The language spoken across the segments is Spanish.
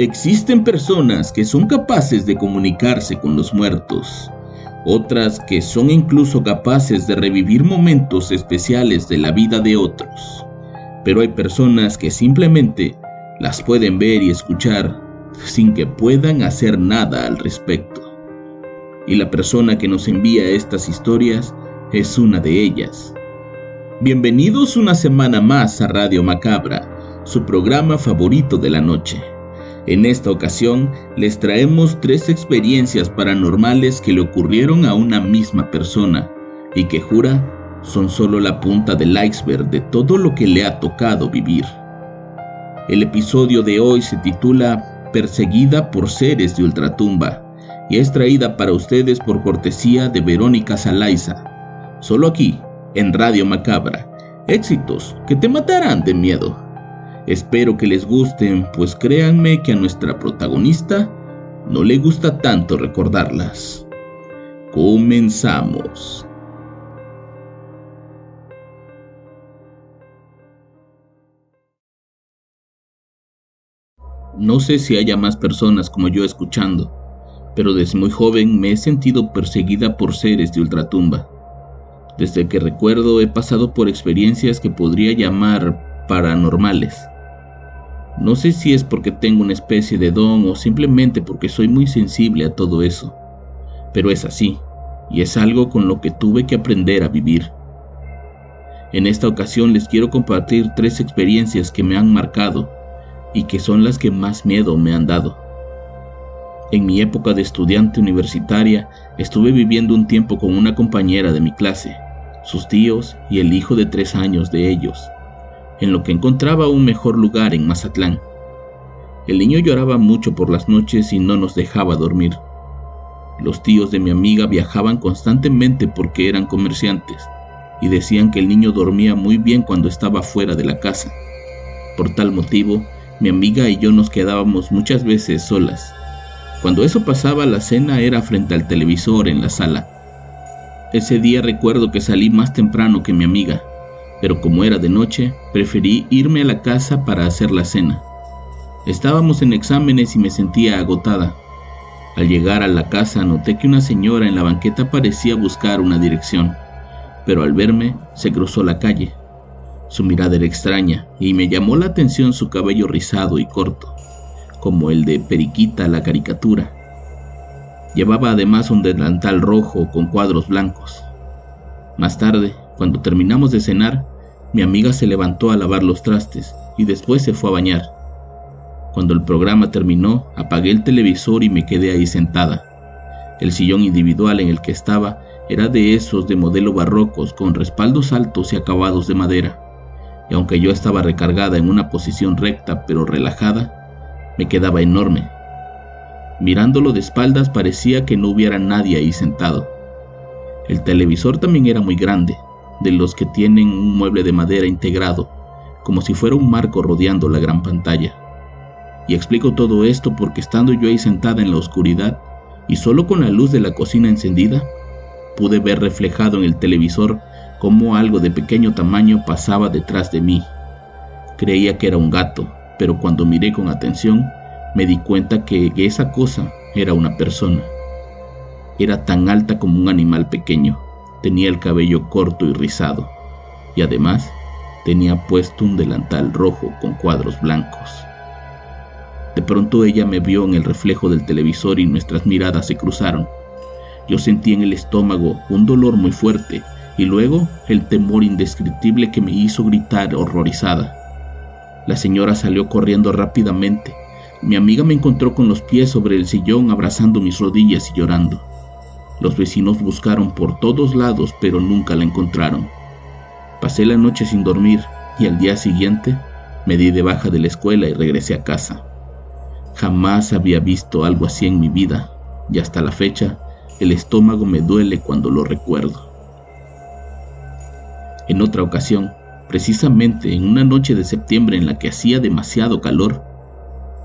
Existen personas que son capaces de comunicarse con los muertos, otras que son incluso capaces de revivir momentos especiales de la vida de otros, pero hay personas que simplemente las pueden ver y escuchar sin que puedan hacer nada al respecto. Y la persona que nos envía estas historias es una de ellas. Bienvenidos una semana más a Radio Macabra, su programa favorito de la noche. En esta ocasión les traemos tres experiencias paranormales que le ocurrieron a una misma persona y que jura son solo la punta del iceberg de todo lo que le ha tocado vivir. El episodio de hoy se titula Perseguida por seres de ultratumba y es traída para ustedes por cortesía de Verónica Salaiza, solo aquí, en Radio Macabra. Éxitos que te matarán de miedo. Espero que les gusten, pues créanme que a nuestra protagonista no le gusta tanto recordarlas. Comenzamos. No sé si haya más personas como yo escuchando, pero desde muy joven me he sentido perseguida por seres de ultratumba. Desde que recuerdo he pasado por experiencias que podría llamar paranormales no sé si es porque tengo una especie de don o simplemente porque soy muy sensible a todo eso, pero es así, y es algo con lo que tuve que aprender a vivir. En esta ocasión les quiero compartir tres experiencias que me han marcado y que son las que más miedo me han dado. En mi época de estudiante universitaria estuve viviendo un tiempo con una compañera de mi clase, sus tíos y el hijo de tres años de ellos en lo que encontraba un mejor lugar en Mazatlán. El niño lloraba mucho por las noches y no nos dejaba dormir. Los tíos de mi amiga viajaban constantemente porque eran comerciantes y decían que el niño dormía muy bien cuando estaba fuera de la casa. Por tal motivo, mi amiga y yo nos quedábamos muchas veces solas. Cuando eso pasaba, la cena era frente al televisor en la sala. Ese día recuerdo que salí más temprano que mi amiga pero como era de noche, preferí irme a la casa para hacer la cena. Estábamos en exámenes y me sentía agotada. Al llegar a la casa noté que una señora en la banqueta parecía buscar una dirección, pero al verme se cruzó la calle. Su mirada era extraña y me llamó la atención su cabello rizado y corto, como el de Periquita la caricatura. Llevaba además un delantal rojo con cuadros blancos. Más tarde cuando terminamos de cenar, mi amiga se levantó a lavar los trastes y después se fue a bañar. Cuando el programa terminó, apagué el televisor y me quedé ahí sentada. El sillón individual en el que estaba era de esos de modelo barrocos con respaldos altos y acabados de madera. Y aunque yo estaba recargada en una posición recta pero relajada, me quedaba enorme. Mirándolo de espaldas parecía que no hubiera nadie ahí sentado. El televisor también era muy grande, de los que tienen un mueble de madera integrado, como si fuera un marco rodeando la gran pantalla. Y explico todo esto porque estando yo ahí sentada en la oscuridad y solo con la luz de la cocina encendida, pude ver reflejado en el televisor cómo algo de pequeño tamaño pasaba detrás de mí. Creía que era un gato, pero cuando miré con atención, me di cuenta que esa cosa era una persona. Era tan alta como un animal pequeño Tenía el cabello corto y rizado, y además tenía puesto un delantal rojo con cuadros blancos. De pronto ella me vio en el reflejo del televisor y nuestras miradas se cruzaron. Yo sentí en el estómago un dolor muy fuerte y luego el temor indescriptible que me hizo gritar horrorizada. La señora salió corriendo rápidamente. Mi amiga me encontró con los pies sobre el sillón abrazando mis rodillas y llorando. Los vecinos buscaron por todos lados, pero nunca la encontraron. Pasé la noche sin dormir y al día siguiente me di de baja de la escuela y regresé a casa. Jamás había visto algo así en mi vida y hasta la fecha el estómago me duele cuando lo recuerdo. En otra ocasión, precisamente en una noche de septiembre en la que hacía demasiado calor,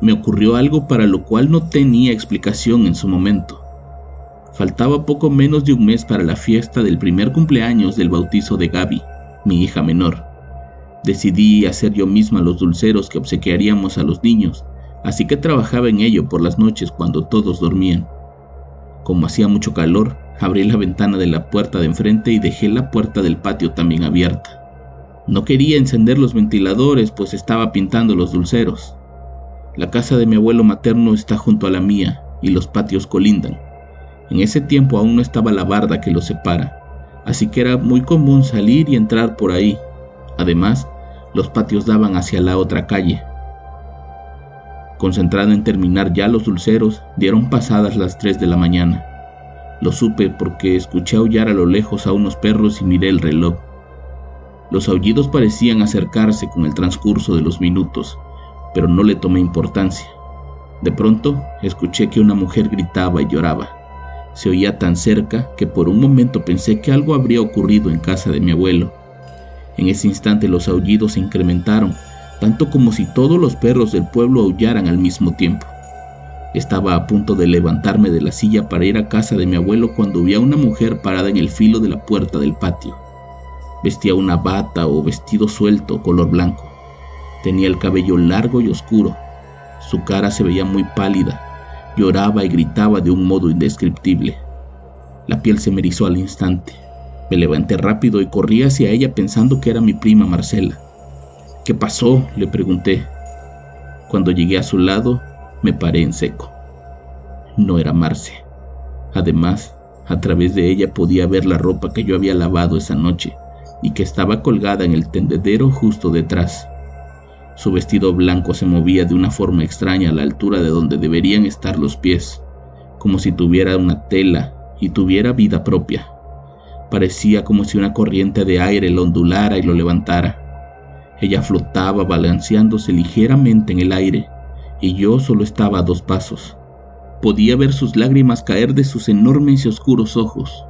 me ocurrió algo para lo cual no tenía explicación en su momento. Faltaba poco menos de un mes para la fiesta del primer cumpleaños del bautizo de Gaby, mi hija menor. Decidí hacer yo misma los dulceros que obsequiaríamos a los niños, así que trabajaba en ello por las noches cuando todos dormían. Como hacía mucho calor, abrí la ventana de la puerta de enfrente y dejé la puerta del patio también abierta. No quería encender los ventiladores, pues estaba pintando los dulceros. La casa de mi abuelo materno está junto a la mía y los patios colindan. En ese tiempo aún no estaba la barda que los separa, así que era muy común salir y entrar por ahí. Además, los patios daban hacia la otra calle. Concentrado en terminar ya los dulceros, dieron pasadas las 3 de la mañana. Lo supe porque escuché aullar a lo lejos a unos perros y miré el reloj. Los aullidos parecían acercarse con el transcurso de los minutos, pero no le tomé importancia. De pronto escuché que una mujer gritaba y lloraba. Se oía tan cerca que por un momento pensé que algo habría ocurrido en casa de mi abuelo. En ese instante los aullidos se incrementaron, tanto como si todos los perros del pueblo aullaran al mismo tiempo. Estaba a punto de levantarme de la silla para ir a casa de mi abuelo cuando vi a una mujer parada en el filo de la puerta del patio. Vestía una bata o vestido suelto color blanco. Tenía el cabello largo y oscuro. Su cara se veía muy pálida. Lloraba y gritaba de un modo indescriptible. La piel se me erizó al instante. Me levanté rápido y corrí hacia ella pensando que era mi prima Marcela. ¿Qué pasó? le pregunté. Cuando llegué a su lado, me paré en seco. No era Marce. Además, a través de ella podía ver la ropa que yo había lavado esa noche y que estaba colgada en el tendedero justo detrás. Su vestido blanco se movía de una forma extraña a la altura de donde deberían estar los pies, como si tuviera una tela y tuviera vida propia. Parecía como si una corriente de aire lo ondulara y lo levantara. Ella flotaba balanceándose ligeramente en el aire, y yo solo estaba a dos pasos. Podía ver sus lágrimas caer de sus enormes y oscuros ojos.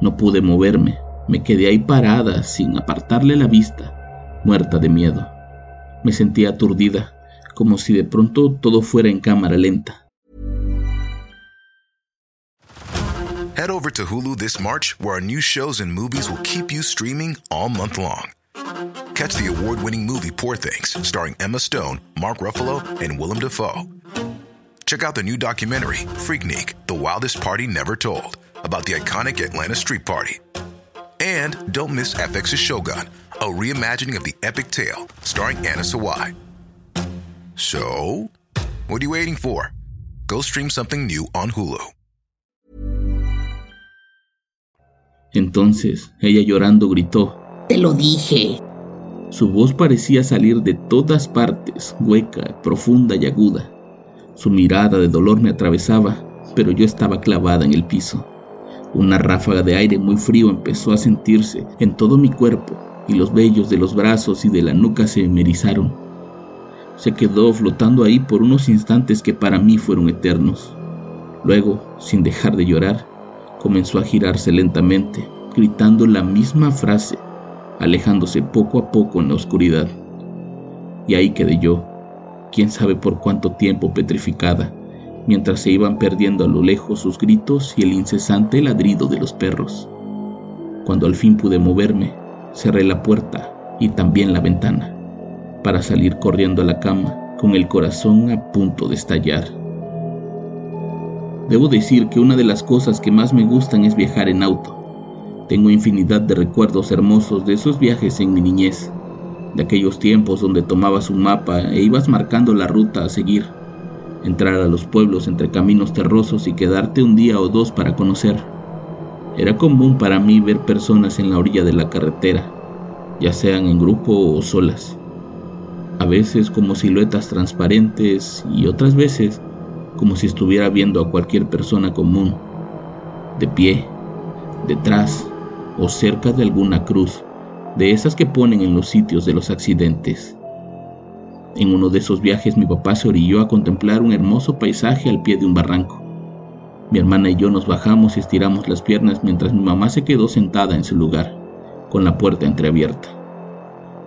No pude moverme, me quedé ahí parada sin apartarle la vista, muerta de miedo. Me sentía aturdida, como si de pronto todo fuera en cámara lenta. Head over to Hulu this March, where our new shows and movies will keep you streaming all month long. Catch the award winning movie Poor Things, starring Emma Stone, Mark Ruffalo, and Willem Dafoe. Check out the new documentary, Freaknik The Wildest Party Never Told, about the iconic Atlanta Street Party. And don't miss FX's Shogun, a reimagining of the epic tale, starring Anna Sawai. So, what are you waiting for? Go stream something new on Hulu. Entonces ella llorando gritó, Te lo dije. Su voz parecía salir de todas partes, hueca, profunda y aguda. Su mirada de dolor me atravesaba, pero yo estaba clavada en el piso. Una ráfaga de aire muy frío empezó a sentirse en todo mi cuerpo y los vellos de los brazos y de la nuca se me erizaron. Se quedó flotando ahí por unos instantes que para mí fueron eternos. Luego, sin dejar de llorar, comenzó a girarse lentamente, gritando la misma frase, alejándose poco a poco en la oscuridad. Y ahí quedé yo, quién sabe por cuánto tiempo petrificada, mientras se iban perdiendo a lo lejos sus gritos y el incesante ladrido de los perros. Cuando al fin pude moverme, cerré la puerta y también la ventana, para salir corriendo a la cama con el corazón a punto de estallar. Debo decir que una de las cosas que más me gustan es viajar en auto. Tengo infinidad de recuerdos hermosos de esos viajes en mi niñez, de aquellos tiempos donde tomabas un mapa e ibas marcando la ruta a seguir, entrar a los pueblos entre caminos terrosos y quedarte un día o dos para conocer. Era común para mí ver personas en la orilla de la carretera, ya sean en grupo o solas, a veces como siluetas transparentes y otras veces como si estuviera viendo a cualquier persona común. de pie, detrás o cerca de alguna cruz, de esas que ponen en los sitios de los accidentes. En uno de esos viajes mi papá se orilló a contemplar un hermoso paisaje al pie de un barranco. Mi hermana y yo nos bajamos y estiramos las piernas mientras mi mamá se quedó sentada en su lugar, con la puerta entreabierta.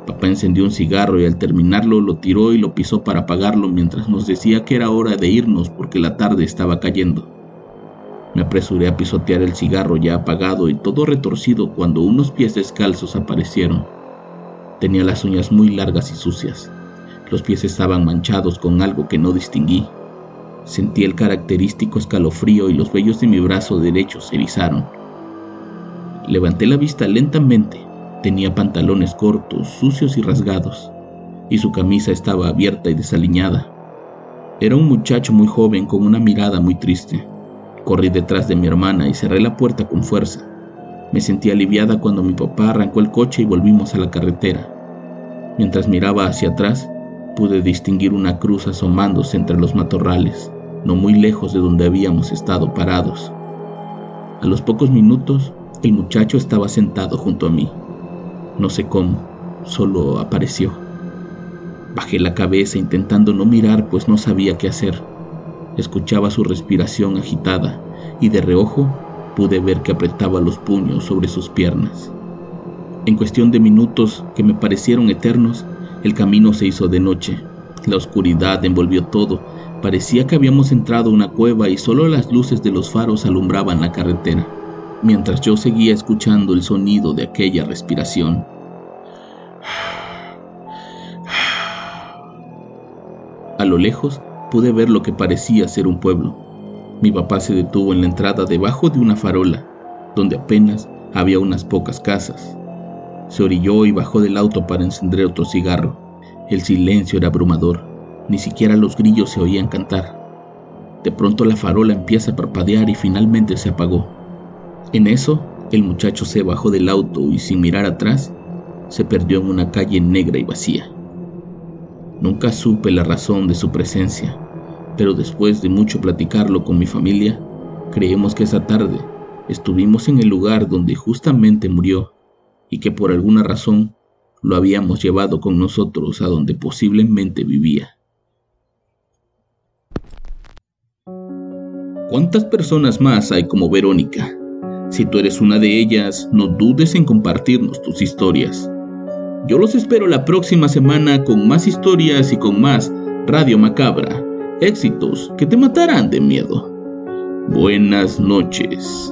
Papá encendió un cigarro y al terminarlo lo tiró y lo pisó para apagarlo mientras nos decía que era hora de irnos porque la tarde estaba cayendo. Me apresuré a pisotear el cigarro ya apagado y todo retorcido cuando unos pies descalzos aparecieron. Tenía las uñas muy largas y sucias. Los pies estaban manchados con algo que no distinguí. Sentí el característico escalofrío y los vellos de mi brazo derecho se erizaron. Levanté la vista lentamente. Tenía pantalones cortos, sucios y rasgados, y su camisa estaba abierta y desaliñada. Era un muchacho muy joven con una mirada muy triste. Corrí detrás de mi hermana y cerré la puerta con fuerza. Me sentí aliviada cuando mi papá arrancó el coche y volvimos a la carretera. Mientras miraba hacia atrás, pude distinguir una cruz asomándose entre los matorrales, no muy lejos de donde habíamos estado parados. A los pocos minutos, el muchacho estaba sentado junto a mí. No sé cómo, solo apareció. Bajé la cabeza intentando no mirar pues no sabía qué hacer. Escuchaba su respiración agitada y de reojo pude ver que apretaba los puños sobre sus piernas. En cuestión de minutos que me parecieron eternos, el camino se hizo de noche. La oscuridad envolvió todo. Parecía que habíamos entrado a una cueva y solo las luces de los faros alumbraban la carretera, mientras yo seguía escuchando el sonido de aquella respiración. A lo lejos pude ver lo que parecía ser un pueblo. Mi papá se detuvo en la entrada debajo de una farola, donde apenas había unas pocas casas. Se orilló y bajó del auto para encender otro cigarro. El silencio era abrumador. Ni siquiera los grillos se oían cantar. De pronto la farola empieza a parpadear y finalmente se apagó. En eso, el muchacho se bajó del auto y sin mirar atrás, se perdió en una calle negra y vacía. Nunca supe la razón de su presencia pero después de mucho platicarlo con mi familia, creemos que esa tarde estuvimos en el lugar donde justamente murió y que por alguna razón lo habíamos llevado con nosotros a donde posiblemente vivía. ¿Cuántas personas más hay como Verónica? Si tú eres una de ellas, no dudes en compartirnos tus historias. Yo los espero la próxima semana con más historias y con más Radio Macabra éxitos que te matarán de miedo. Buenas noches.